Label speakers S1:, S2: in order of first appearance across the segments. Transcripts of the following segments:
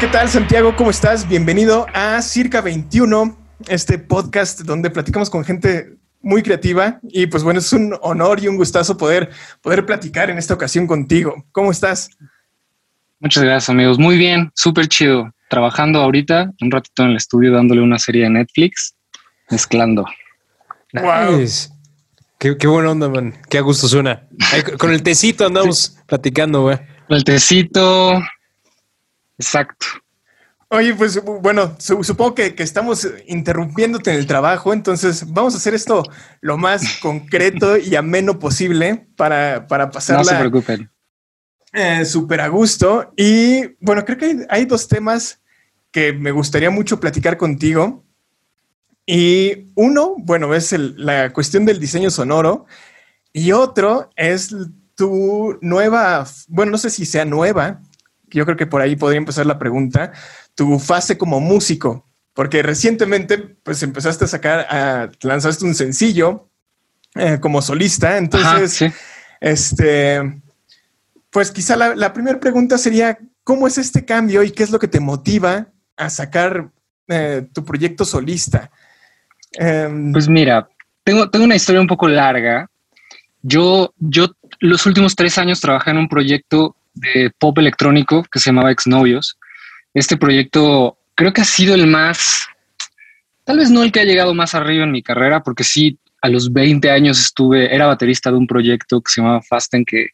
S1: ¿qué tal Santiago? ¿Cómo estás? Bienvenido a Circa 21, este podcast donde platicamos con gente muy creativa y pues bueno, es un honor y un gustazo poder, poder platicar en esta ocasión contigo. ¿Cómo estás?
S2: Muchas gracias amigos, muy bien, súper chido. Trabajando ahorita, un ratito en el estudio dándole una serie de Netflix, mezclando.
S1: Wow.
S3: Qué, qué buena onda, man. Qué a gusto suena. Con el tecito andamos platicando, güey.
S2: El tecito, exacto.
S1: Oye, pues bueno, su- supongo que, que estamos interrumpiéndote en el trabajo, entonces vamos a hacer esto lo más concreto y ameno posible para, para
S2: No se
S1: pasarla
S2: preocupen.
S1: eh, súper a gusto. Y bueno, creo que hay, hay dos temas que me gustaría mucho platicar contigo. Y uno, bueno, es el- la cuestión del diseño sonoro. Y otro es tu nueva, bueno, no sé si sea nueva, yo creo que por ahí podría empezar la pregunta, tu fase como músico, porque recientemente pues empezaste a sacar, a, lanzaste un sencillo eh, como solista,
S2: Ajá,
S1: entonces,
S2: sí.
S1: este, pues quizá la, la primera pregunta sería, ¿cómo es este cambio y qué es lo que te motiva a sacar eh, tu proyecto solista? Em,
S2: Pues mira, tengo, tengo una historia un poco larga. Yo, yo los últimos tres años trabajé en un proyecto de pop electrónico que se llamaba Exnovios. Este proyecto creo que ha sido el más, tal vez no el que ha llegado más arriba en mi carrera, porque sí, a los 20 años estuve, era baterista de un proyecto que se llamaba Fasten, que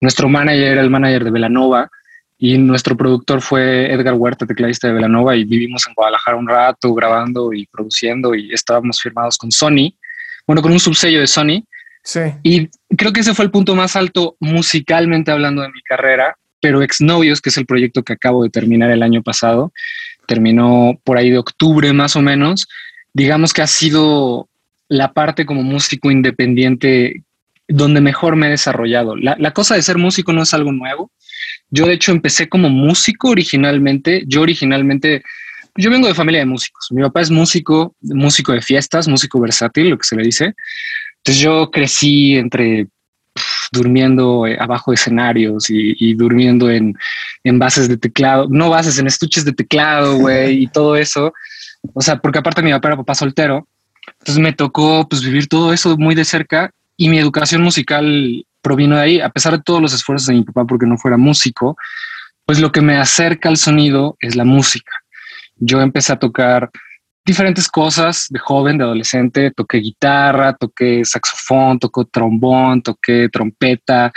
S2: nuestro manager era el manager de Velanova y nuestro productor fue Edgar Huerta, tecladista de Velanova, y vivimos en Guadalajara un rato grabando y produciendo y estábamos firmados con Sony, bueno, con un subsello de Sony.
S1: Sí.
S2: Y creo que ese fue el punto más alto musicalmente hablando de mi carrera, pero Exnovios, que es el proyecto que acabo de terminar el año pasado, terminó por ahí de octubre más o menos, digamos que ha sido la parte como músico independiente donde mejor me he desarrollado. La, la cosa de ser músico no es algo nuevo. Yo de hecho empecé como músico originalmente. Yo originalmente, yo vengo de familia de músicos. Mi papá es músico, músico de fiestas, músico versátil, lo que se le dice. Entonces yo crecí entre durmiendo eh, abajo de escenarios y, y durmiendo en, en bases de teclado, no bases, en estuches de teclado, güey, y todo eso. O sea, porque aparte mi papá era papá soltero, entonces me tocó pues vivir todo eso muy de cerca y mi educación musical provino de ahí, a pesar de todos los esfuerzos de mi papá porque no fuera músico, pues lo que me acerca al sonido es la música. Yo empecé a tocar diferentes cosas de joven, de adolescente. Toqué guitarra, toqué saxofón, toqué trombón, toqué trompeta.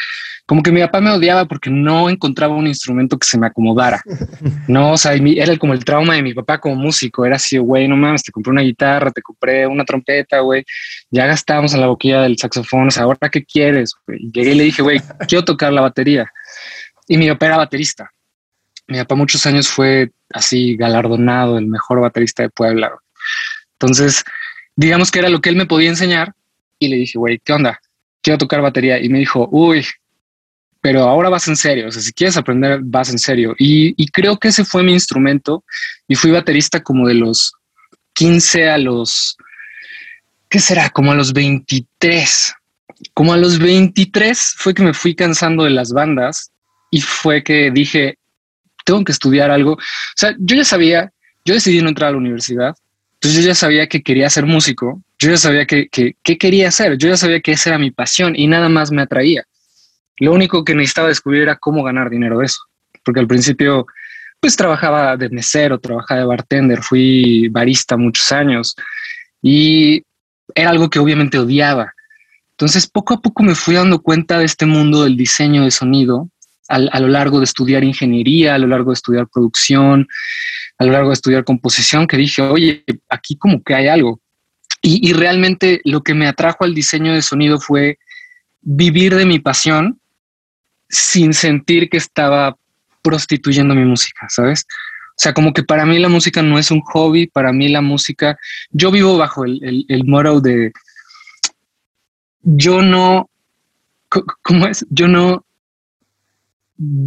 S2: Como que mi papá me odiaba porque no encontraba un instrumento que se me acomodara. No, o sea, era como el trauma de mi papá como músico. Era así, güey, no mames, te compré una guitarra, te compré una trompeta, güey. Ya gastamos en la boquilla del saxofón. O sea, ¿ahora qué quieres? güey? Y Llegué y le dije, güey, quiero tocar la batería. Y mi papá era baterista. Mi papá muchos años fue así galardonado, el mejor baterista de Puebla. Entonces, digamos que era lo que él me podía enseñar y le dije, güey, ¿qué onda? Quiero tocar batería. Y me dijo, uy, pero ahora vas en serio. O sea, si quieres aprender, vas en serio. Y, y creo que ese fue mi instrumento y fui baterista como de los 15 a los, ¿qué será? Como a los 23. Como a los 23 fue que me fui cansando de las bandas y fue que dije, tengo que estudiar algo. O sea, yo ya sabía, yo decidí no entrar a la universidad, entonces yo ya sabía que quería ser músico, yo ya sabía que, que, que quería hacer, yo ya sabía que esa era mi pasión y nada más me atraía. Lo único que necesitaba descubrir era cómo ganar dinero de eso, porque al principio pues trabajaba de mesero, trabajaba de bartender, fui barista muchos años y era algo que obviamente odiaba. Entonces poco a poco me fui dando cuenta de este mundo del diseño de sonido a lo largo de estudiar ingeniería, a lo largo de estudiar producción, a lo largo de estudiar composición, que dije, oye, aquí como que hay algo. Y, realmente lo que me atrajo al diseño de sonido fue vivir de mi pasión sin sentir que estaba prostituyendo mi música, ¿sabes? O sea, como que para mí la música no es un hobby, para mí la música, yo vivo bajo el, el, el de, yo no, ¿cómo es? Yo no,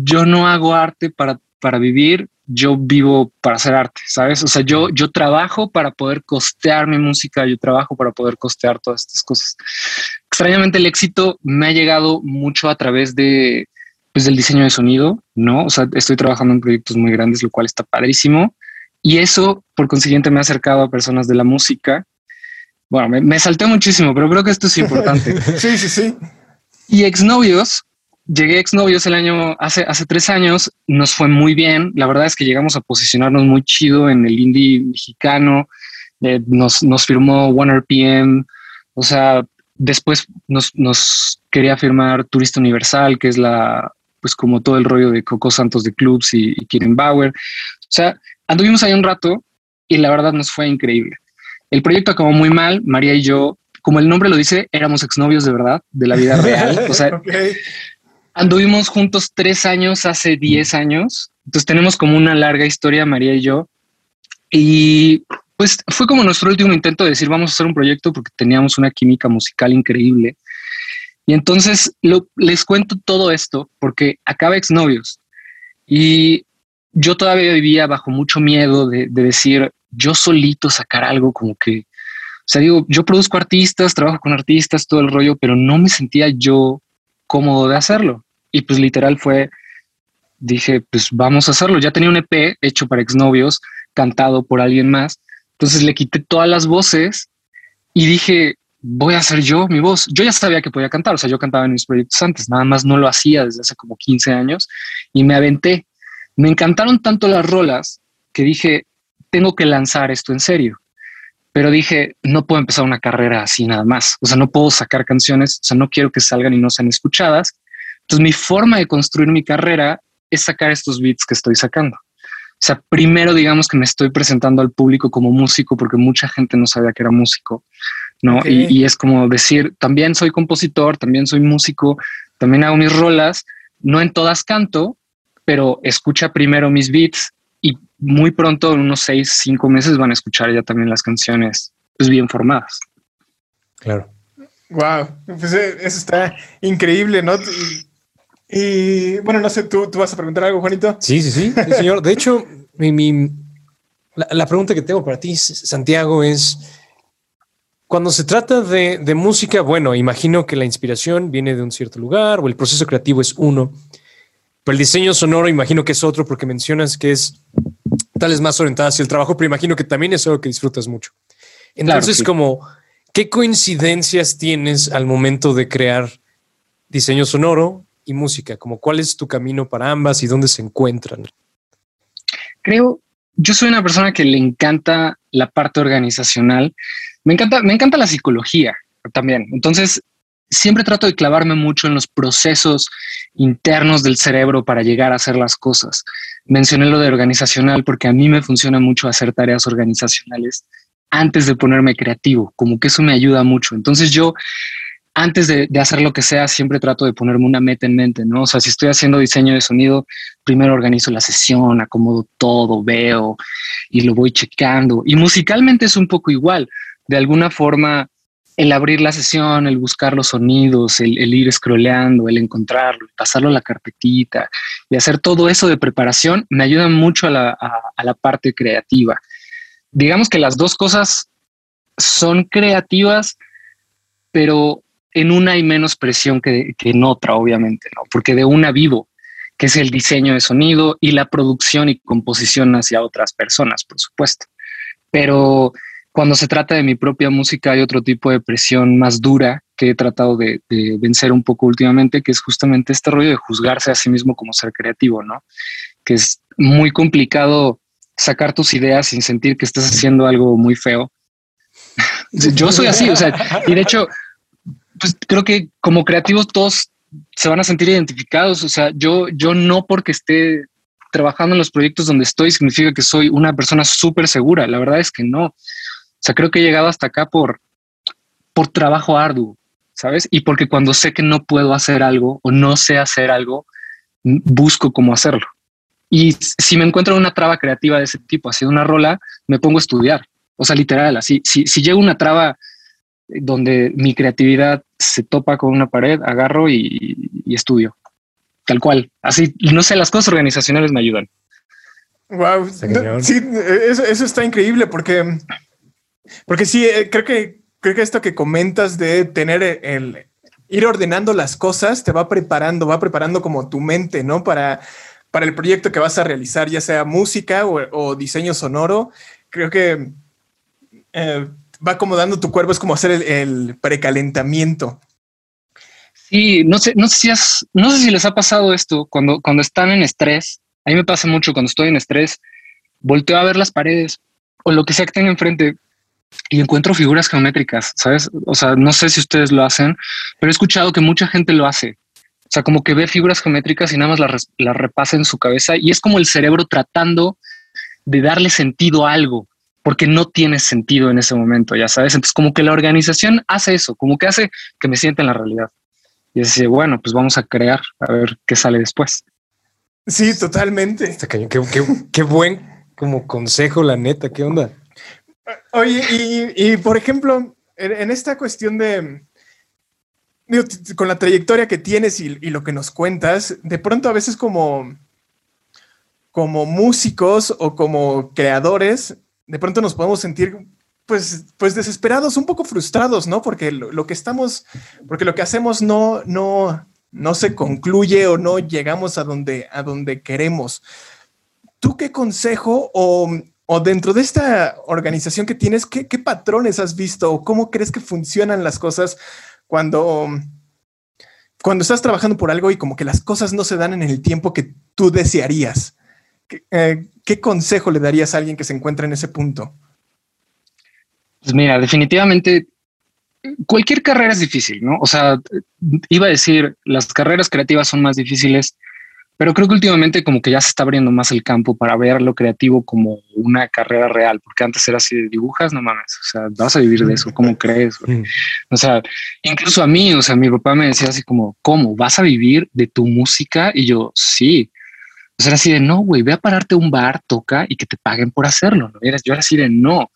S2: yo no hago arte para, para vivir, yo vivo para hacer arte, ¿sabes? O sea, yo, yo trabajo para poder costear mi música, yo trabajo para poder costear todas estas cosas. Extrañamente el éxito me ha llegado mucho a través de, pues del diseño de sonido, ¿no? O sea, estoy trabajando en proyectos muy grandes, lo cual está padrísimo. Y eso, por consiguiente, me ha acercado a personas de la música. Bueno, me, me salté muchísimo, pero creo que esto es importante.
S1: sí, sí, sí.
S2: Y exnovios, llegué a exnovios el año, hace, hace tres años, nos fue muy bien. La verdad es que llegamos a posicionarnos muy chido en el indie mexicano. Eh, nos, nos firmó One RPM. O sea, después nos, nos quería firmar Turista Universal, que es la, pues como todo el rollo de Coco Santos de Clubs y, y Bauer. O sea, anduvimos ahí un rato y la verdad nos fue increíble. El proyecto acabó muy mal, María y yo, como el nombre lo dice, éramos exnovios de verdad, de la vida real. O anduvimos juntos tres años hace diez años, entonces tenemos como una larga historia, María y yo. Y pues fue como nuestro último intento de decir, vamos a hacer un proyecto porque teníamos una química musical increíble. Y entonces les cuento todo esto porque acaba exnovios y yo todavía vivía bajo mucho miedo de, decir yo solito sacar algo como que, o sea, digo, yo produzco artistas, trabajo con artistas, todo el rollo, pero no me sentía yo cómodo de hacerlo. Y pues literal fue, dije, pues vamos a hacerlo. Ya tenía un EP hecho para exnovios, cantado por alguien más. Entonces le quité todas las voces y dije, voy a hacer yo mi voz. Yo ya sabía que podía cantar, o sea, yo cantaba en mis proyectos antes, nada más no lo hacía desde hace como 15 años y me aventé. Me encantaron tanto las rolas que dije, tengo que lanzar esto en serio. Pero dije, no puedo empezar una carrera así nada más. O sea, no puedo sacar canciones, o sea, no quiero que salgan y no sean escuchadas. Entonces, mi forma de construir mi carrera es sacar estos beats que estoy sacando. O sea, primero digamos que me estoy presentando al público como músico porque mucha gente no sabía que era músico. ¿no? Y, es como decir, también soy compositor, también soy músico, también hago mis rolas, no en todas canto, pero escucha primero mis beats y muy pronto, en unos seis, cinco meses, van a escuchar ya también las canciones pues bien formadas.
S3: Claro.
S1: Wow, pues eh, eso está increíble, ¿no? Y, bueno, no sé, ¿tú, ¿tú, vas a preguntar algo, Juanito?
S3: Sí, sí, sí, señor. De hecho, mi, la, la, pregunta que tengo para ti, Santiago, es cuando se trata de, música, bueno, imagino que la inspiración viene de un cierto lugar o el proceso creativo es uno, pero el diseño sonoro imagino que es otro porque mencionas que es tal vez más orientada hacia el trabajo, pero imagino que también es algo que disfrutas mucho. Entonces, como, ¿qué coincidencias tienes al momento de crear diseño sonoro y música? Como, ¿Cuál es tu camino para ambas y dónde se encuentran?
S2: Creo, yo soy una persona que le encanta la parte organizacional me encanta, me encanta la psicología también. Entonces, siempre trato de clavarme mucho en los procesos internos del cerebro para llegar a hacer las cosas. Mencioné lo de organizacional porque a mí me funciona mucho hacer tareas organizacionales antes de ponerme creativo, como que eso me ayuda mucho. Entonces yo, antes de, hacer lo que sea, siempre trato de ponerme una meta en mente, ¿no? O sea, si estoy haciendo diseño de sonido, primero organizo la sesión, acomodo todo, veo y lo voy checando. Y musicalmente es un poco igual de alguna forma el abrir la sesión, el buscar los sonidos, el, ir scrolleando, el encontrarlo, pasarlo a la carpetita y hacer todo eso de preparación me ayuda mucho a la, parte creativa. Digamos que las dos cosas son creativas, pero en una hay menos presión que, que, en otra, obviamente, ¿no? Porque de una vivo, que es el diseño de sonido y la producción y composición hacia otras personas, por supuesto. Pero cuando se trata de mi propia música hay otro tipo de presión más dura que he tratado de, vencer un poco últimamente, que es justamente este rollo de juzgarse a sí mismo como ser creativo, ¿no? Que es muy complicado sacar tus ideas sin sentir que estás haciendo algo muy feo. Yo soy así, o sea, y de hecho, pues creo que como creativos todos se van a sentir identificados, o sea, yo, yo no porque esté trabajando en los proyectos donde estoy significa que soy una persona súper segura, la verdad es que no. O sea, creo que he llegado hasta acá por, por trabajo arduo, ¿sabes? Y porque cuando sé que no puedo hacer algo o no sé hacer algo, busco cómo hacerlo. Y si me encuentro una traba creativa de ese tipo, así una rola, me pongo a estudiar. O sea, literal, así, si, si llega una traba donde mi creatividad se topa con una pared, agarro y, y estudio. Tal cual. Así, no sé, las cosas organizacionales me ayudan.
S1: Wow. Sí, eso, eso está increíble porque porque sí, eh, creo que, creo que esto que comentas de tener el, ir ordenando las cosas te va preparando, va preparando como tu mente, ¿no? Para, para el proyecto que vas a realizar, ya sea música o, diseño sonoro. Creo que eh, va acomodando tu cuerpo, es como hacer el, precalentamiento.
S2: Sí, no sé, si no sé si les ha pasado esto cuando, cuando están en estrés. A mí me pasa mucho cuando estoy en estrés, volteo a ver las paredes o lo que sea que tenga enfrente y encuentro figuras geométricas, ¿sabes? O sea, no sé si ustedes lo hacen, pero he escuchado que mucha gente lo hace. O sea, como que ve figuras geométricas y nada más las, las repasa en su cabeza y es como el cerebro tratando de darle sentido a algo, porque no tiene sentido en ese momento, ya sabes. Entonces, como que la organización hace eso, como que hace que me sienta en la realidad. Y dice, bueno, pues vamos a crear, a ver qué sale después.
S1: Sí, totalmente.
S3: Qué, qué, qué buen como consejo, la neta, ¿qué onda?
S1: Oye, y, por ejemplo, en, esta cuestión de, con la trayectoria que tienes y, lo que nos cuentas, de pronto a veces como, como músicos o como creadores, de pronto nos podemos sentir pues, pues desesperados, un poco frustrados, ¿no? Porque lo, que estamos, porque lo que hacemos no, no, no se concluye o no llegamos a donde, a donde queremos. ¿Tú qué consejo o o dentro de esta organización que tienes, ¿qué, patrones has visto o cómo crees que funcionan las cosas cuando, cuando estás trabajando por algo y como que las cosas no se dan en el tiempo que tú desearías? ¿Qué, eh, consejo le darías a alguien que se encuentra en ese punto?
S2: Pues mira, definitivamente cualquier carrera es difícil, ¿no? O sea, iba a decir, las carreras creativas son más difíciles pero creo que últimamente como que ya se está abriendo más el campo para ver lo creativo como una carrera real, porque antes era así de dibujas, no mames, o sea, vas a vivir de eso, ¿cómo crees? O sea, incluso a mí, o sea, mi papá me decía así como, ¿cómo? ¿Vas a vivir de tu música? Y yo, sí. Sea, era así de, no, güey, ve a pararte un bar, toca y que te paguen por hacerlo. ¿no? Yo era así de, no.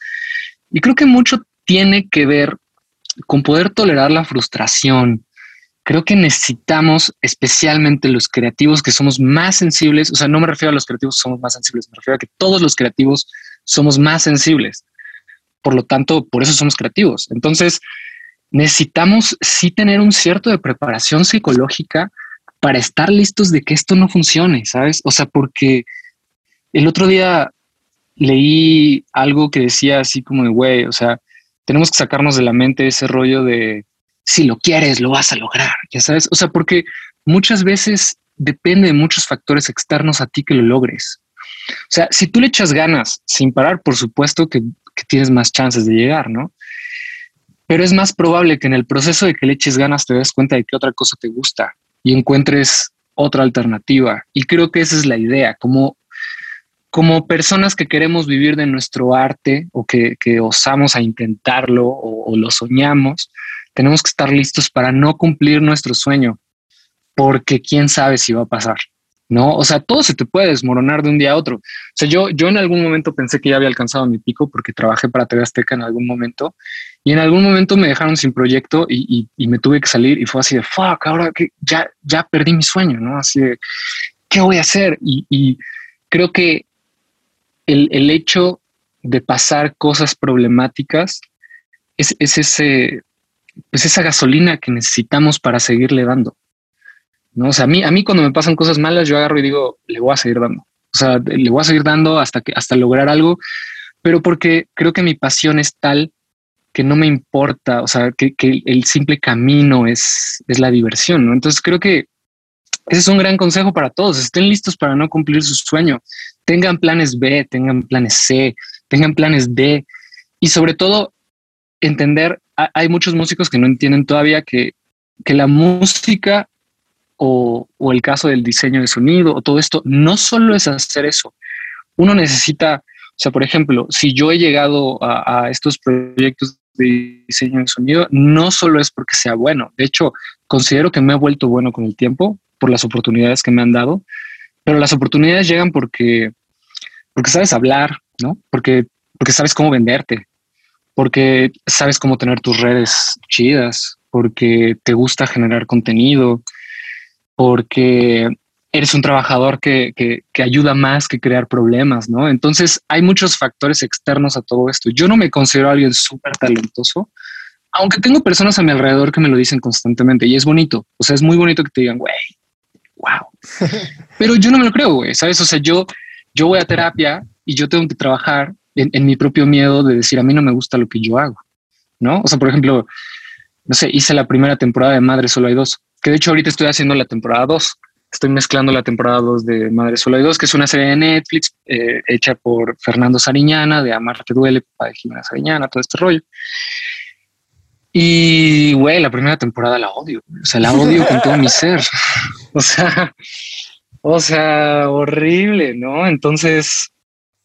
S2: Y creo que mucho tiene que ver con poder tolerar la frustración, creo que necesitamos, especialmente los creativos que somos más sensibles, o sea, no me refiero a los creativos que somos más sensibles, me refiero a que todos los creativos somos más sensibles. Por lo tanto, por eso somos creativos. Entonces, necesitamos sí tener un cierto de preparación psicológica para estar listos de que esto no funcione, ¿sabes? O sea, porque el otro día leí algo que decía así como de, güey, o sea, tenemos que sacarnos de la mente ese rollo de si lo quieres, lo vas a lograr, ya sabes, o sea, porque muchas veces depende de muchos factores externos a ti que lo logres. O sea, si tú le echas ganas sin parar, por supuesto que, tienes más chances de llegar, ¿no? Pero es más probable que en el proceso de que le eches ganas te des cuenta de que otra cosa te gusta y encuentres otra alternativa. Y creo que esa es la idea, como, como personas que queremos vivir de nuestro arte o que, osamos a intentarlo o, o lo soñamos, tenemos que estar listos para no cumplir nuestro sueño, porque quién sabe si va a pasar. ¿no? O sea, todo se te puede desmoronar de un día a otro. O sea, yo, yo en algún momento pensé que ya había alcanzado mi pico porque trabajé para TV Azteca en algún momento y en algún momento me dejaron sin proyecto y, me tuve que salir y fue así de, fuck, ahora que ya, ya perdí mi sueño, ¿no? Así de, ¿qué voy a hacer? Y, creo que el, el, hecho de pasar cosas problemáticas es, es ese, pues esa gasolina que necesitamos para seguirle dando. ¿no? O sea, a mí, a mí cuando me pasan cosas malas, yo agarro y digo, le voy a seguir dando. O sea, le voy a seguir dando hasta, que, hasta lograr algo, pero porque creo que mi pasión es tal que no me importa, o sea, que, el simple camino es, es la diversión, ¿no? Entonces creo que ese es un gran consejo para todos. Estén listos para no cumplir su sueño. Tengan planes B, tengan planes C, tengan planes D y sobre todo entender hay muchos músicos que no entienden todavía que, la música o, el caso del diseño de sonido o todo esto no solo es hacer eso. Uno necesita, o sea, por ejemplo, si yo he llegado a, estos proyectos de diseño de sonido, no solo es porque sea bueno. De hecho, considero que me he vuelto bueno con el tiempo por las oportunidades que me han dado, pero las oportunidades llegan porque, porque sabes hablar, ¿no? Porque, porque sabes cómo venderte, porque sabes cómo tener tus redes chidas, porque te gusta generar contenido, porque eres un trabajador que, ayuda más que crear problemas, ¿no? Entonces hay muchos factores externos a todo esto. Yo no me considero alguien súper talentoso, aunque tengo personas a mi alrededor que me lo dicen constantemente y es bonito, o sea, es muy bonito que te digan, güey, wow. Pero yo no me lo creo, güey, ¿sabes? O sea, yo, yo voy a terapia y yo tengo que trabajar en, mi propio miedo de decir, a mí no me gusta lo que yo hago, ¿no? O sea, por ejemplo, no sé, hice la primera temporada de Madre Solo hay dos, que de hecho ahorita estoy haciendo la temporada dos. Estoy mezclando la temporada 2 de Madre Solo hay dos, que es una serie de Netflix eh, hecha por Fernando Sariñana, de Amarte Duele, papá de Jimena Sariñana, todo este rollo. Y, güey, la primera temporada la odio. O sea, la odio con todo mi ser. O sea, o sea, horrible, ¿no? Entonces,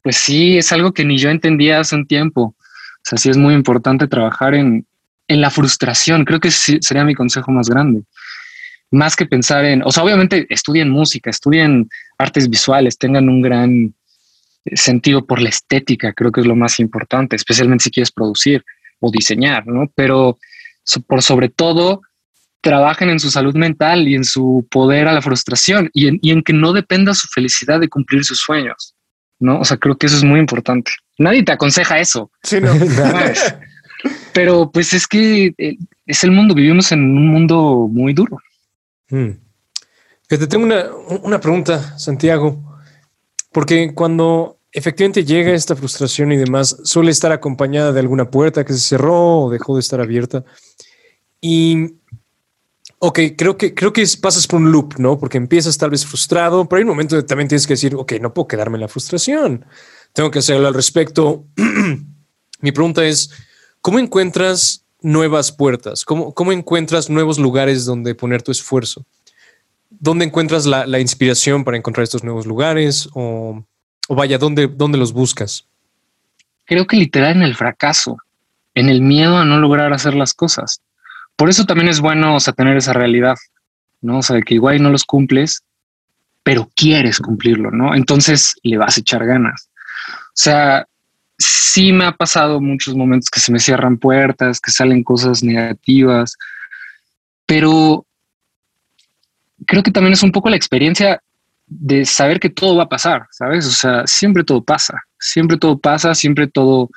S2: pues sí, es algo que ni yo entendía hace un tiempo. O sea, sí es muy importante trabajar en, en la frustración. Creo que sería mi consejo más grande. Más que pensar en, o sea, obviamente estudien música, estudien artes visuales, tengan un gran sentido por la estética, creo que es lo más importante, especialmente si quieres producir o diseñar, ¿no? Pero por sobre todo, trabajen en su salud mental y en su poder a la frustración y en, que no dependa su felicidad de cumplir sus sueños, ¿no? O sea, creo que eso es muy importante. Nadie te aconseja eso.
S1: Sí, no.
S2: Pero pues es que eh, es el mundo, vivimos en un mundo muy duro.
S3: Hmm. Te tengo una, una pregunta, Santiago, porque cuando efectivamente llega esta frustración y demás, suele estar acompañada de alguna puerta que se cerró o dejó de estar abierta. Y, ok, creo que, creo que pasas por un loop, ¿no? Porque empiezas tal vez frustrado, pero hay un momento donde también tienes que decir, ok, no puedo quedarme en la frustración, tengo que hacerlo al respecto. Mi pregunta es, ¿cómo encuentras nuevas puertas? ¿Cómo, cómo encuentras nuevos lugares donde poner tu esfuerzo? ¿Dónde encuentras la, la inspiración para encontrar estos nuevos lugares? O vaya, ¿dónde, ¿dónde los buscas?
S2: Creo que literal en el fracaso, en el miedo a no lograr hacer las cosas. Por eso también es bueno o sea, tener esa realidad, ¿no? O sea, que igual no los cumples, pero quieres cumplirlo, ¿no? Entonces le vas a echar ganas. O sea, sí me ha pasado muchos momentos que se me cierran puertas, que salen cosas negativas, pero creo que también es un poco la experiencia de saber que todo va a pasar, ¿sabes? O sea, siempre todo pasa, siempre todo pasa, siempre todo,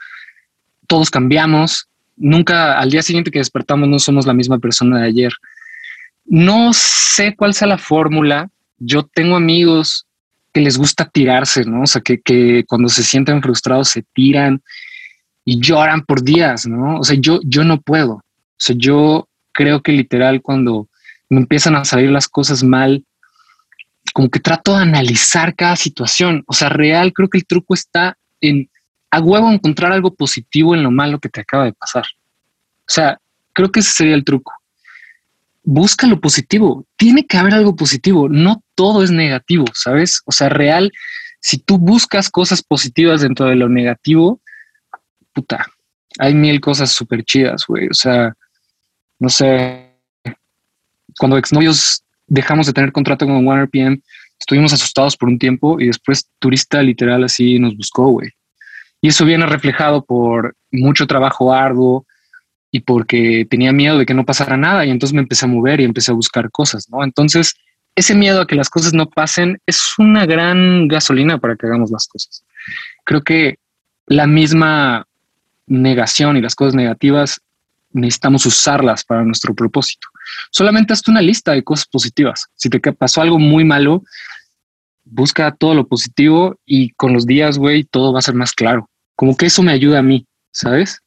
S2: todos cambiamos, nunca al día siguiente que despertamos no somos la misma persona de ayer. No sé cuál sea la fórmula, yo tengo amigos que les gusta tirarse, ¿no? O sea, que, que cuando se sienten frustrados se tiran y lloran por días, ¿no? O sea, yo, yo no puedo. O sea, yo creo que literal cuando me empiezan a salir las cosas mal, como que trato de analizar cada situación. O sea, real, creo que el truco está en a huevo encontrar algo positivo en lo malo que te acaba de pasar. O sea, creo que ese sería el truco. Busca lo positivo. Tiene que haber algo positivo. No todo es negativo, ¿sabes? O sea, real, si tú buscas cosas positivas dentro de lo negativo, puta, hay mil cosas súper chidas, güey. O sea, no sé, cuando exnovios dejamos de tener contrato con OneRPM, estuvimos asustados por un tiempo y después Turista literal así nos buscó, güey. Y eso viene reflejado por mucho trabajo arduo y porque tenía miedo de que no pasara nada y entonces me empecé a mover y empecé a buscar cosas, ¿no? Entonces, ese miedo a que las cosas no pasen es una gran gasolina para que hagamos las cosas. Creo que la misma negación y las cosas negativas necesitamos usarlas para nuestro propósito. Solamente hazte una lista de cosas positivas. Si te pasó algo muy malo, busca todo lo positivo y con los días, güey, todo va a ser más claro. Como que eso me ayuda a mí, ¿sabes?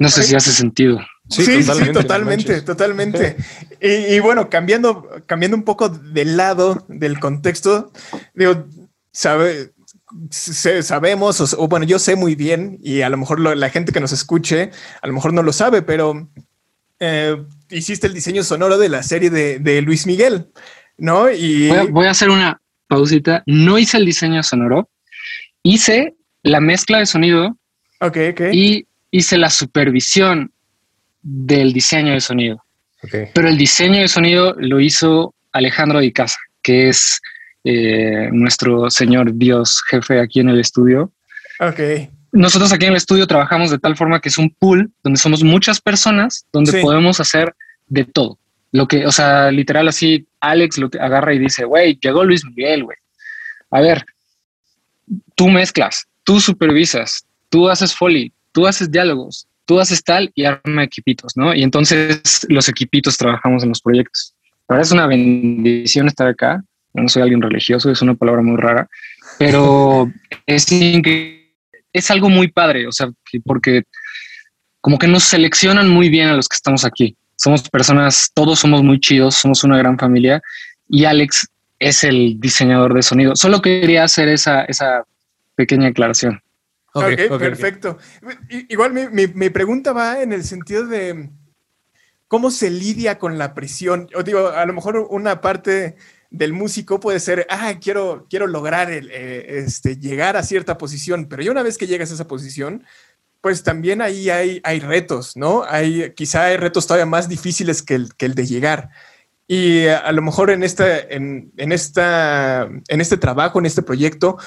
S2: No sé si hace sentido.
S1: Sí, sí, totalmente, totalmente, Y, bueno, cambiando, cambiando un poco del lado del contexto, digo, sabe, sabemos, o, bueno, yo sé muy bien, y a lo mejor la gente que nos escuche, a lo mejor no lo sabe, pero eh, hiciste el diseño sonoro de la serie de, Luis Miguel, ¿no?
S2: Y voy a, hacer una pausita. No hice el diseño sonoro, hice la mezcla de sonido.
S1: Ok, ok.
S2: Y hice la supervisión del diseño de sonido. Pero el diseño de sonido lo hizo Alejandro Di Casa, que es eh, nuestro señor Dios jefe aquí en el estudio.
S1: Ok
S2: nosotros aquí en el estudio trabajamos de tal forma que es un pool donde somos muchas personas, donde podemos hacer de todo. Lo que, o sea, literal así, Alex lo agarra y dice, güey, llegó Luis Miguel, güey. A ver, tú mezclas, tú supervisas, tú haces foley, tú haces diálogos, tú haces tal y arma equipitos, ¿no? Y entonces los equipitos trabajamos en los proyectos. Ahora es una bendición estar acá. no soy alguien religioso, es una palabra muy rara, pero es, es algo muy padre, o sea, porque como que nos seleccionan muy bien a los que estamos aquí. Somos personas, todos somos muy chidos, somos una gran familia y Alex es el diseñador de sonido. Solo quería hacer esa, esa pequeña aclaración.
S1: Ok, perfecto. Igual mi, mi, pregunta va en el sentido de cómo se lidia con la presión. O digo, a lo mejor una parte del músico puede ser, ah, quiero, quiero lograr el, eh, este, llegar a cierta posición, pero ya una vez que llegas a esa posición, pues también ahí hay, hay retos, ¿no? Hay, quizá hay retos todavía más difíciles que el, que el de llegar. Y a lo mejor en, esta, en, en, esta, en este trabajo, en este proyecto,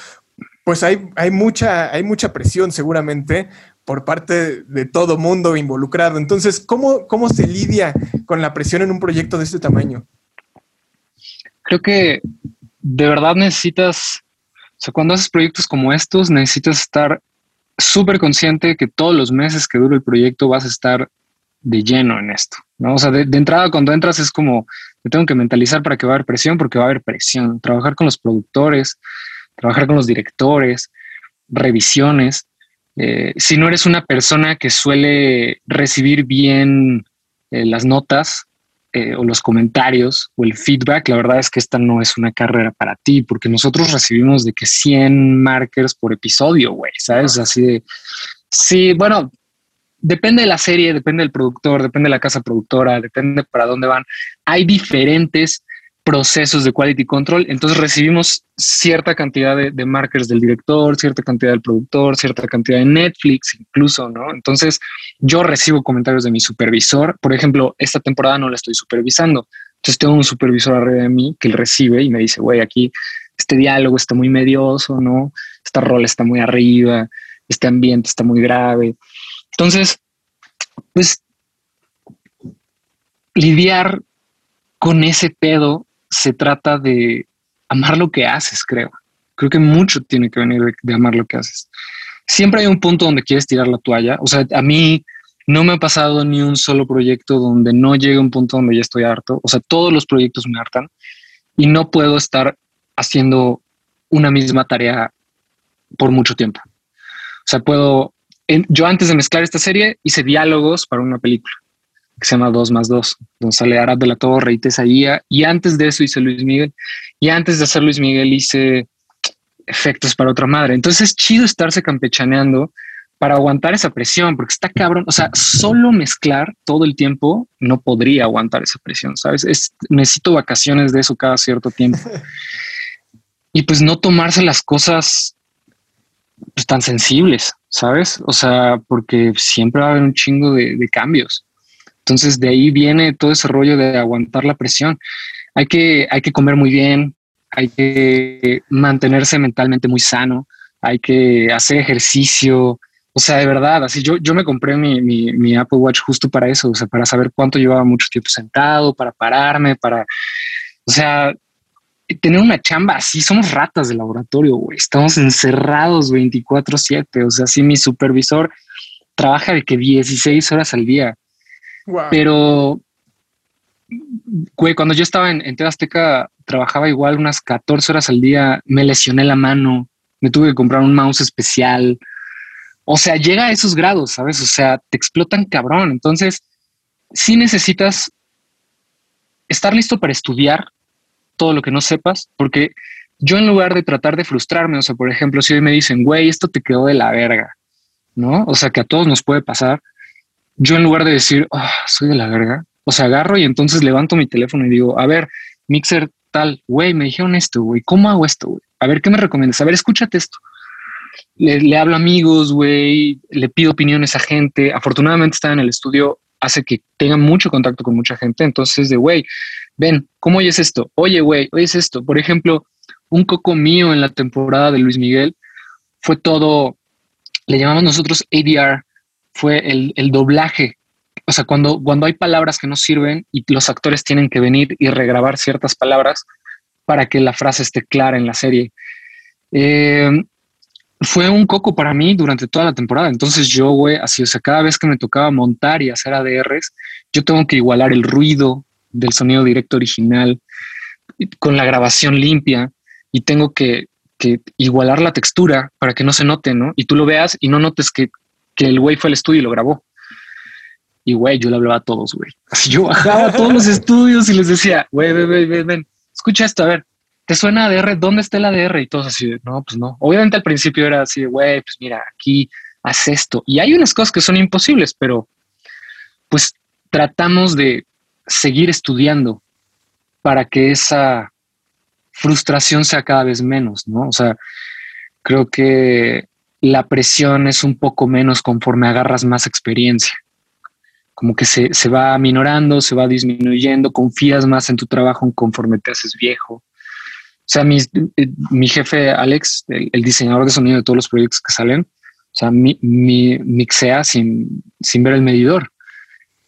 S1: pues hay, hay, mucha, hay mucha presión seguramente por parte de todo mundo involucrado. Entonces, ¿cómo, ¿cómo se lidia con la presión en un proyecto de este tamaño?
S2: Creo que de verdad necesitas, o sea, cuando haces proyectos como estos, necesitas estar súper consciente que todos los meses que dure el proyecto vas a estar de lleno en esto, ¿no? O sea, de, entrada cuando entras es como, me tengo que mentalizar para que va a haber presión, porque va a haber presión. Trabajar con los productores, trabajar con los directores, revisiones. Eh, si no eres una persona que suele recibir bien eh, las notas, eh, o los comentarios o el feedback, la verdad es que esta no es una carrera para ti, porque nosotros recibimos de que 100 markers por episodio, güey, ¿sabes? Así de, sí, bueno, depende de la serie, depende del productor, depende de la casa productora, depende para dónde van. Hay diferentes procesos de quality control. Entonces recibimos cierta cantidad de, markers del director, cierta cantidad del productor, cierta cantidad de Netflix incluso, ¿no? Entonces yo recibo comentarios de mi supervisor. Por ejemplo, esta temporada no la estoy supervisando. Entonces tengo un supervisor arriba de mí que recibe y me dice, güey, aquí este diálogo está muy medioso, ¿no? Esta rol está muy arriba, este ambiente está muy grave. Entonces, pues lidiar con ese pedo se trata de amar lo que haces, creo. Creo que mucho tiene que venir de, amar lo que haces. Siempre hay un punto donde quieres tirar la toalla. O sea, a mí no me ha pasado ni un solo proyecto donde no llegue un punto donde ya estoy harto. O sea, todos los proyectos me hartan y no puedo estar haciendo una misma tarea por mucho tiempo. O sea, puedo, yo antes de mezclar esta serie hice diálogos para una película que se llama 2 más 2, donde sale Arad de la Torre y Tesaía. Y antes de eso hice Luis Miguel. Y antes de hacer Luis Miguel hice efectos para otra madre. Entonces es chido estarse campechaneando para aguantar esa presión, porque está cabrón. O sea, solo mezclar todo el tiempo no podría aguantar esa presión, ¿sabes? Es, necesito vacaciones de eso cada cierto tiempo. y pues no tomarse las cosas pues, tan sensibles, ¿sabes? O sea, porque siempre va a haber un chingo de cambios. Entonces de ahí viene todo ese rollo de aguantar la presión. Hay que, hay que comer muy bien, hay que mantenerse mentalmente muy sano, hay que hacer ejercicio. O sea, de verdad, así yo, yo me compré mi, mi, Apple Watch justo para eso, o sea, para saber cuánto llevaba mucho tiempo sentado, para pararme, para, o sea, tener una chamba así, somos ratas de laboratorio, güey, estamos encerrados 24/7, o sea, si mi supervisor trabaja de que 16 horas al día pero, güey, cuando yo estaba en, en Azteca, trabajaba igual unas 14 horas al día, me lesioné la mano, me tuve que comprar un mouse especial. O sea, llega a esos grados, ¿sabes? O sea, te explotan cabrón. Entonces, sí necesitas estar listo para estudiar todo lo que no sepas, porque yo en lugar de tratar de frustrarme, o sea, por ejemplo, si hoy me dicen, güey, esto te quedó de la verga, ¿no? O sea, que a todos nos puede pasar, yo en lugar de decir, ah, soy de la verga, o sea, agarro y entonces levanto mi teléfono y digo, a ver, Mixer tal, güey, me dijeron esto, güey, ¿cómo hago esto, güey? A ver, ¿qué me recomiendas? A ver, escúchate esto. Le, hablo a amigos, güey, le pido opiniones a gente. Afortunadamente estar en el estudio hace que tenga mucho contacto con mucha gente. Entonces, de, güey, ven, ¿cómo oyes esto? Oye, güey, oyes esto. Por ejemplo, un coco mío en la temporada de Luis Miguel fue todo, le llamamos nosotros ADR, fue el, el doblaje. O sea, cuando, cuando hay palabras que no sirven y los actores tienen que venir y regrabar ciertas palabras para que la frase esté clara en la serie. Eh, fue un coco para mí durante toda la temporada. Entonces yo, güey, así, o sea, cada vez que me tocaba montar y hacer ADRs, yo tengo que igualar el ruido del sonido directo original con la grabación limpia y tengo que, que igualar la textura para que no se note, ¿no? Y tú lo veas y no notes que, que el güey fue al estudio y lo grabó. Y güey, yo le hablaba a todos, güey. Así yo bajaba a todos los estudios y les decía, güey, ven, ven, ven, ven, escucha esto, a ver, ¿te suena ADR? ¿Dónde está el ADR? Y todos así, no, pues no. Obviamente al principio era así, güey, pues mira, aquí haz esto. Y hay unas cosas que son imposibles, pero pues tratamos de seguir estudiando para que esa frustración sea cada vez menos, ¿no? O sea, creo que la presión es un poco menos conforme agarras más experiencia. Como que se, se va minorando, se va disminuyendo, confías más en tu trabajo conforme te haces viejo. O sea, mi, mi jefe Alex, el, diseñador de sonido de todos los proyectos que salen, o sea, mi, mi, mixea sin, sin ver el medidor.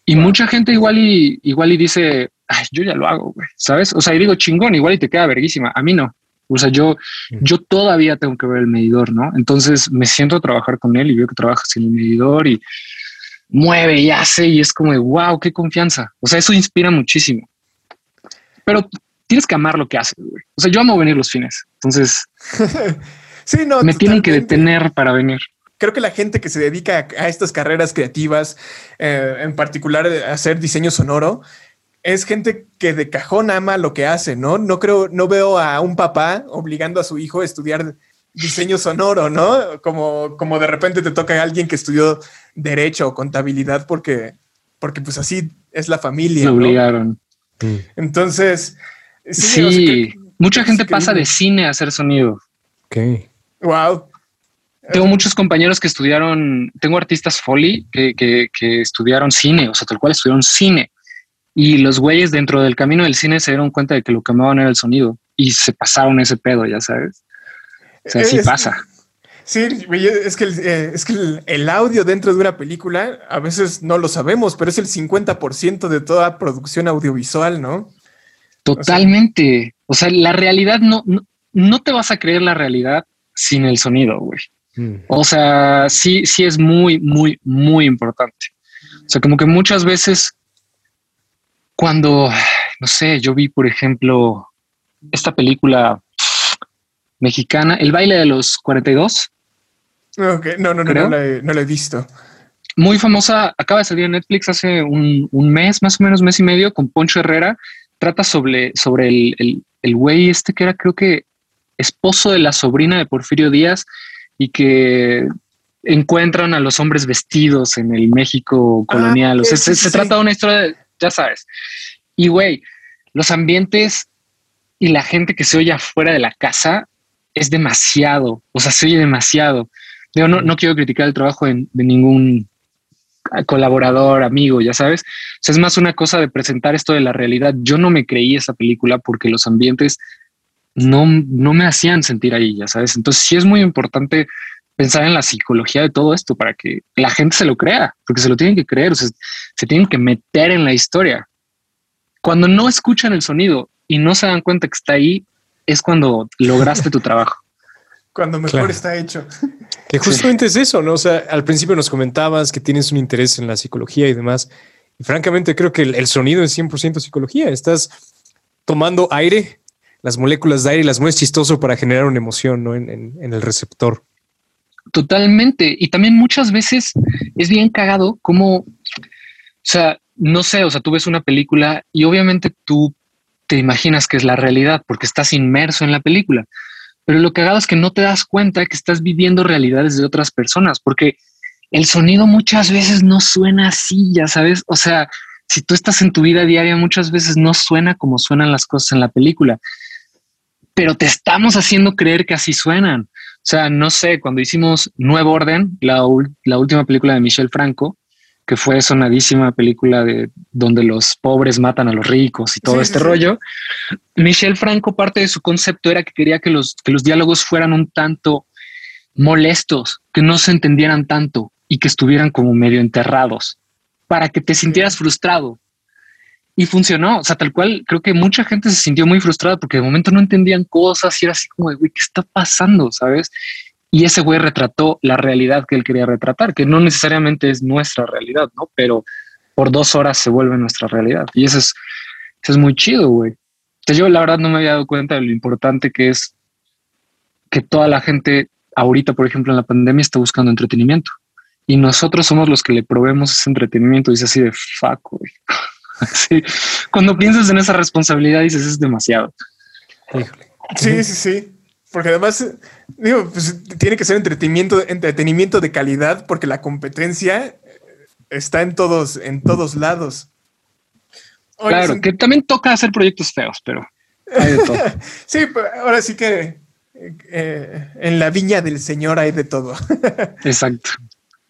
S2: Y mucha gente igual y, igual y dice, Ay, yo ya lo hago, güey, ¿sabes? O sea, y digo chingón, igual y te queda verguísima. A mí no. O sea, yo, yo todavía tengo que ver el medidor, ¿no? Entonces me siento a trabajar con él y veo que trabaja sin el medidor y mueve y hace y es como de wow, qué confianza. O sea, eso inspira muchísimo. Pero tienes que amar lo que haces, güey. O sea, yo amo venir los fines. Entonces,
S1: sí, no,
S2: me tienen que detener para venir
S1: creo que la gente que se dedica a, estas carreras creativas, eh, en particular a hacer diseño sonoro, es gente que de cajón ama lo que hace, ¿no? No creo, no veo a un papá obligando a su hijo a estudiar diseño sonoro, ¿no? Como, como de repente te toca a alguien que estudió derecho o contabilidad porque, porque pues así es la familia.
S2: Lo obligaron.
S1: Entonces,
S2: sí, mucha gente pasa de cine a hacer sonido.
S3: Ok.
S1: Wow.
S2: Tengo muchos compañeros que estudiaron, tengo artistas Foley que, que, que estudiaron cine, o sea, tal cual estudiaron cine y los güeyes dentro del camino del cine se dieron cuenta de que lo que amaban era el sonido y se pasaron ese pedo, ya sabes. O sea, sí pasa.
S1: Sí, es que, el, eh, es que el, audio dentro de una película a veces no lo sabemos, pero es el 50% de toda producción audiovisual, ¿no?
S2: Totalmente. O sea, la realidad no, no, te vas a creer la realidad sin el sonido, güey. Mm. O sea, sí, sí es muy, muy, muy importante. O sea, como que muchas veces cuando, no sé, yo vi, por ejemplo, esta película mexicana, El baile de los 42.
S1: no, no, no, no la, he, visto.
S2: Muy famosa, acaba de salir en Netflix hace un, mes, más o menos mes y medio, con Poncho Herrera. Trata sobre, sobre el, el güey este que era, creo que, esposo de la sobrina de Porfirio Díaz y que encuentran a los hombres vestidos en el México colonial. o sea, se, trata de una historia de, ya sabes. Y güey, los ambientes y la gente que se oye afuera de la casa es demasiado, o sea, se oye demasiado. Yo no, no quiero criticar el trabajo de, ningún colaborador, amigo, ya sabes. O es más una cosa de presentar esto de la realidad. Yo no me creí esa película porque los ambientes no, no me hacían sentir ahí, ya sabes. Entonces sí es muy importante pensar en la psicología de todo esto para que la gente se lo crea, porque se lo tienen que creer, o sea, se tienen que meter en la historia. Cuando no escuchan el sonido y no se dan cuenta que está ahí, es cuando lograste tu trabajo.
S1: Cuando mejor está hecho.
S3: Que justamente es eso, ¿no? O sea, al principio nos comentabas que tienes un interés en la psicología y demás. Y francamente creo que el, sonido es 100% psicología. Estás tomando aire, las moléculas de aire y las mueves chistoso para generar una emoción ¿no? en el receptor.
S2: Totalmente. Y también muchas veces es bien cagado como, o sea, no sé, o sea, tú ves una película y obviamente tú te imaginas que es la realidad porque estás inmerso en la película. Pero lo cagado es que no te das cuenta que estás viviendo realidades de otras personas porque el sonido muchas veces no suena así, ya sabes. O sea, si tú estás en tu vida diaria, muchas veces no suena como suenan las cosas en la película, pero te estamos haciendo creer que así suenan. O sea, no sé, cuando hicimos Nuevo Orden, la, última película de Michel Franco, que fue sonadísima película de donde los pobres matan a los ricos y todo este rollo. Michel Franco, parte de su concepto era que quería que los, que los diálogos fueran un tanto molestos, que no se entendieran tanto y que estuvieran como medio enterrados, para que te sintieras frustrado. Y funcionó, o sea, tal cual, creo que mucha gente se sintió muy frustrada porque de momento no entendían cosas y era así como de, güey, ¿qué está pasando? ¿Sabes? y ese güey retrató la realidad que él quería retratar, que no necesariamente es nuestra realidad, ¿no? Pero por dos horas se vuelve nuestra realidad. Y eso es, eso es muy chido, güey. Entonces yo la verdad no me había dado cuenta de lo importante que es que toda la gente ahorita, por ejemplo, en la pandemia está buscando entretenimiento. Y nosotros somos los que le probemos ese entretenimiento. Dice así de fuck, güey. Cuando piensas en esa responsabilidad, dices es demasiado.
S1: Sí, sí, sí. Porque además, digo, pues, tiene que ser entretenimiento, entretenimiento de calidad, porque la competencia está en todos, en todos lados.
S2: claro, que también toca hacer proyectos feos, pero
S1: sí, ahora sí que eh, en la viña del Señor hay de todo.
S2: Exacto.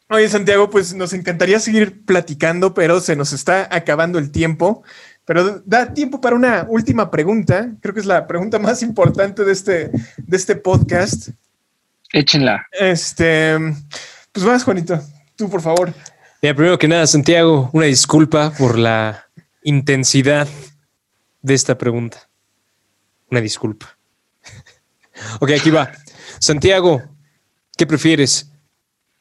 S1: Oye, Santiago, pues nos encantaría seguir platicando, pero se nos está acabando el tiempo. Pero da tiempo para una última pregunta. Creo que es la pregunta más importante de este, de este podcast.
S2: Échenla.
S1: Este, pues vas, Juanito. Tú, por favor.
S3: Ya, primero que nada, Santiago, una disculpa por la intensidad de esta pregunta. Una disculpa. ok, aquí va. Santiago, ¿qué prefieres?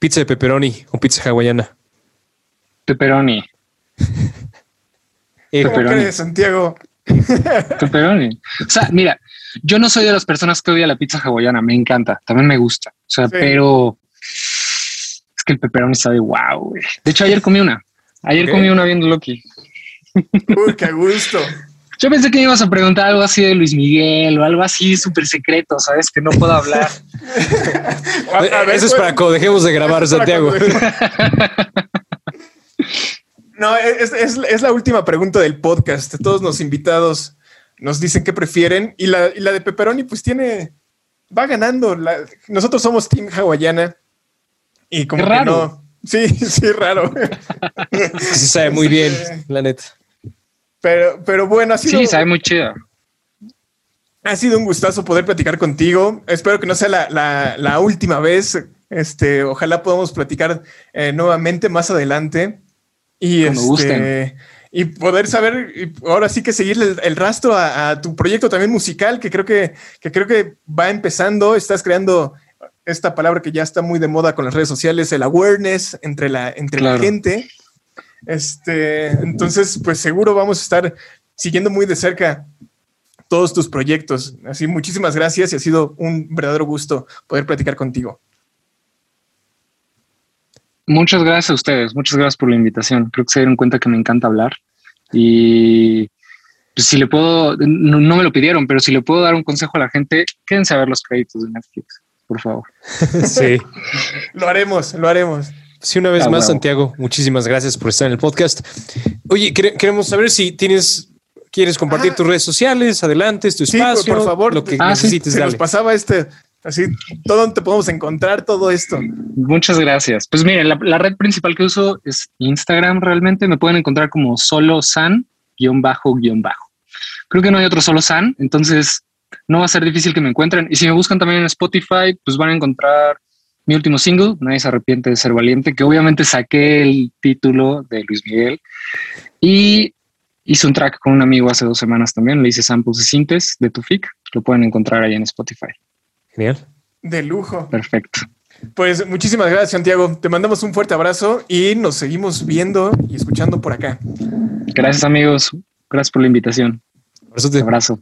S3: ¿Pizza de pepperoni o pizza hawaiana?
S2: Pepperoni.
S1: Eh, ¿Cómo Santiago?
S2: Pepperoni. O sea, mira, yo no soy de las personas que odia la pizza hawaiana, me encanta, también me gusta. O sea, pero es que el pepperoni sabe wow. De hecho, ayer comí una. Ayer comí una viendo Loki.
S1: Uy, qué gusto.
S2: Yo pensé que me ibas a preguntar algo así de Luis Miguel o algo así súper secreto, ¿sabes? Que no puedo hablar.
S3: a ver, Eso es para cuando dejemos de grabar, Santiago.
S1: no, es, la última pregunta del podcast. Todos los invitados nos dicen qué prefieren y la, de Pepperoni pues tiene, va ganando. nosotros somos Team Hawaiana y como que no. Sí, sí, raro.
S3: Sí, sabe muy bien, la neta.
S1: Pero, pero bueno, ha sido.
S2: Sí, sabe muy chido.
S1: Ha sido un gustazo poder platicar contigo. Espero que no sea la, última vez. Este, ojalá podamos platicar eh, nuevamente más adelante. Y, este, y poder saber, y ahora sí que seguirle el, rastro a, tu proyecto también musical, que creo que, que creo que va empezando. Estás creando esta palabra que ya está muy de moda con las redes sociales, el awareness entre la, entre la gente. Este, entonces, pues seguro vamos a estar siguiendo muy de cerca todos tus proyectos. Así, muchísimas gracias y ha sido un verdadero gusto poder platicar contigo.
S2: Muchas gracias a ustedes, muchas gracias por la invitación. Creo que se dieron cuenta que me encanta hablar y pues, si le puedo, no, no, me lo pidieron, pero si le puedo dar un consejo a la gente, quédense a ver los créditos de Netflix, por favor.
S3: sí,
S1: lo haremos, lo haremos.
S3: Sí, una vez ah, más, Santiago, muchísimas gracias por estar en el podcast. Oye, queremos saber si tienes, quieres compartir ah. tus redes sociales, adelante, tu espacio,
S1: por favor,
S3: lo que ah, necesites.
S1: Se nos pasaba este, así, todo donde podemos encontrar todo esto.
S2: Muchas gracias. Pues miren, la, red principal que uso es Instagram, realmente me pueden encontrar como solo san guion bajo guion bajo. Creo que no hay otro solo san, entonces no va a ser difícil que me encuentren. Y si me buscan también en Spotify, pues van a encontrar mi último single, Nadie se arrepiente de ser valiente, que obviamente saqué el título de Luis Miguel y hice un track con un amigo hace dos semanas también, le hice samples de Sintes de Tufik, lo pueden encontrar ahí en Spotify.
S3: Genial.
S1: De lujo.
S2: Perfecto.
S1: Pues muchísimas gracias, Santiago. Te mandamos un fuerte abrazo y nos seguimos viendo y escuchando por acá.
S2: Gracias, amigos. Gracias por la invitación. Un abrazo.